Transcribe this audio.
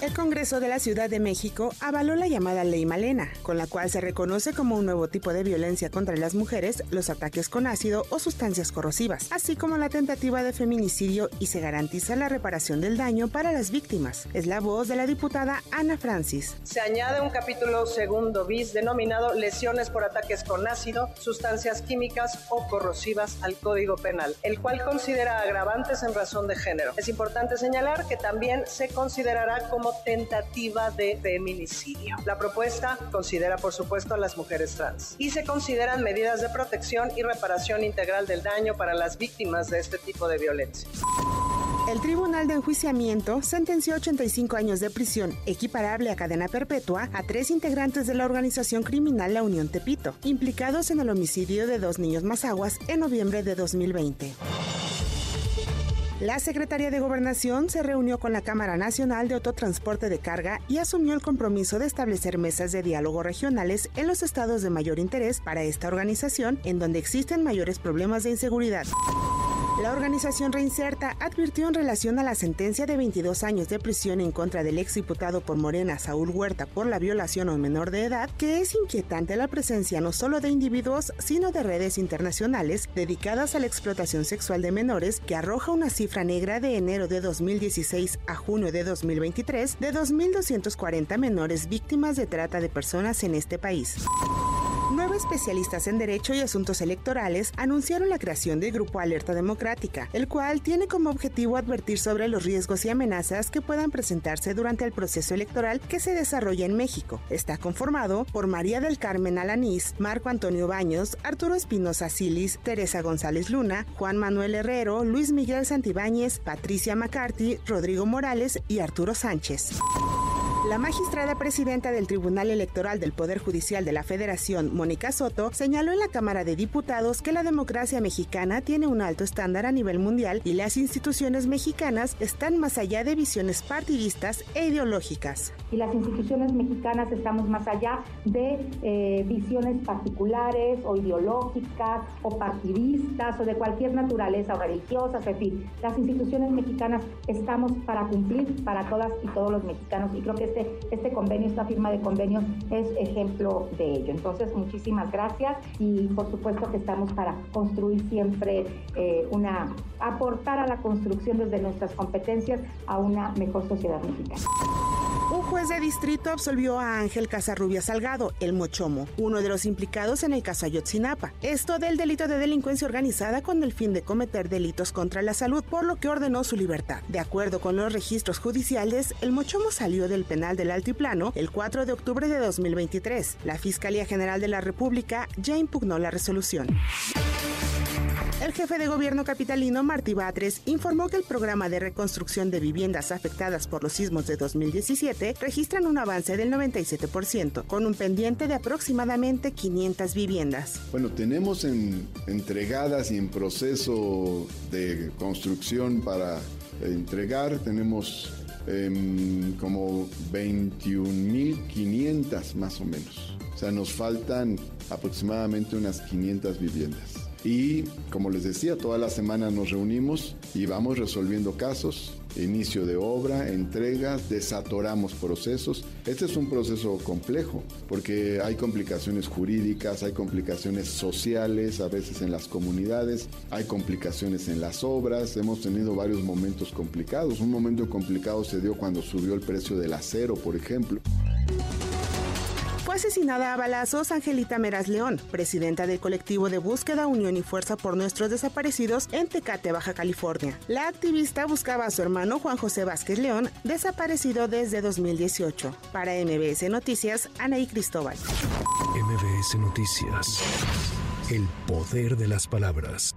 El Congreso de la Ciudad de México avaló la llamada Ley Malena, con la cual se reconoce como un nuevo tipo de violencia contra las mujeres los ataques con ácido o sustancias corrosivas, así como la tentativa de feminicidio y se garantiza la reparación del daño para las víctimas. Es la voz de la diputada Ana Francis. Se añade un capítulo segundo bis denominado lesiones por ataques con ácido, sustancias químicas o corrosivas al Código Penal, el cual considera agravantes en razón de género. Es importante señalar que también se como tentativa de feminicidio. La propuesta considera, por supuesto, a las mujeres trans y se consideran medidas de protección y reparación integral del daño para las víctimas de este tipo de violencia. El Tribunal de Enjuiciamiento sentenció 85 años de prisión, equiparable a cadena perpetua, a tres integrantes de la organización criminal La Unión Tepito, implicados en el homicidio de dos niños mazaguas en noviembre de 2020. La Secretaría de Gobernación se reunió con la Cámara Nacional de Autotransporte de Carga y asumió el compromiso de establecer mesas de diálogo regionales en los estados de mayor interés para esta organización, en donde existen mayores problemas de inseguridad. La organización Reinserta advirtió en relación a la sentencia de 22 años de prisión en contra del exdiputado por Morena Saúl Huerta por la violación a un menor de edad que es inquietante la presencia no solo de individuos, sino de redes internacionales dedicadas a la explotación sexual de menores que arroja una cifra negra de enero de 2016 a junio de 2023 de 2.240 menores víctimas de trata de personas en este país. Especialistas en Derecho y Asuntos Electorales anunciaron la creación del Grupo Alerta Democrática, el cual tiene como objetivo advertir sobre los riesgos y amenazas que puedan presentarse durante el proceso electoral que se desarrolla en México. Está conformado por María del Carmen Alanís, Marco Antonio Baños, Arturo Espinosa Silis, Teresa González Luna, Juan Manuel Herrero, Luis Miguel Santibáñez, Patricia McCarthy, Rodrigo Morales y Arturo Sánchez. La magistrada presidenta del Tribunal Electoral del Poder Judicial de la Federación, Mónica Soto, señaló en la Cámara de Diputados que la democracia mexicana tiene un alto estándar a nivel mundial y las instituciones mexicanas están más allá de visiones partidistas e ideológicas. Y las instituciones mexicanas estamos más allá de eh, visiones particulares o ideológicas o partidistas o de cualquier naturaleza o religiosas, en fin. Las instituciones mexicanas estamos para cumplir para todas y todos los mexicanos y creo que este, este convenio, esta firma de convenios es ejemplo de ello. Entonces, muchísimas gracias y por supuesto que estamos para construir siempre eh, una, aportar a la construcción desde nuestras competencias a una mejor sociedad mexicana. Un juez de distrito absolvió a Ángel Casarrubia Salgado, el Mochomo, uno de los implicados en el caso Ayotzinapa. Esto del delito de delincuencia organizada con el fin de cometer delitos contra la salud, por lo que ordenó su libertad. De acuerdo con los registros judiciales, el Mochomo salió del penal del Altiplano el 4 de octubre de 2023. La Fiscalía General de la República ya impugnó la resolución. El jefe de gobierno capitalino Martí Batres informó que el programa de reconstrucción de viviendas afectadas por los sismos de 2017 registran un avance del 97%, con un pendiente de aproximadamente 500 viviendas. Bueno, tenemos entregadas y en proceso de construcción para entregar, tenemos em, como 21.500 más o menos. O sea, nos faltan aproximadamente unas 500 viviendas. Y como les decía, toda la semana nos reunimos y vamos resolviendo casos, inicio de obra, entregas, desatoramos procesos. Este es un proceso complejo porque hay complicaciones jurídicas, hay complicaciones sociales, a veces en las comunidades, hay complicaciones en las obras, hemos tenido varios momentos complicados. Un momento complicado se dio cuando subió el precio del acero, por ejemplo asesinada a balazos Angelita Meraz León, presidenta del colectivo de búsqueda Unión y Fuerza por Nuestros Desaparecidos en Tecate, Baja California. La activista buscaba a su hermano Juan José Vázquez León, desaparecido desde 2018. Para MBS Noticias, Anaí Cristóbal. MBS Noticias. El poder de las palabras.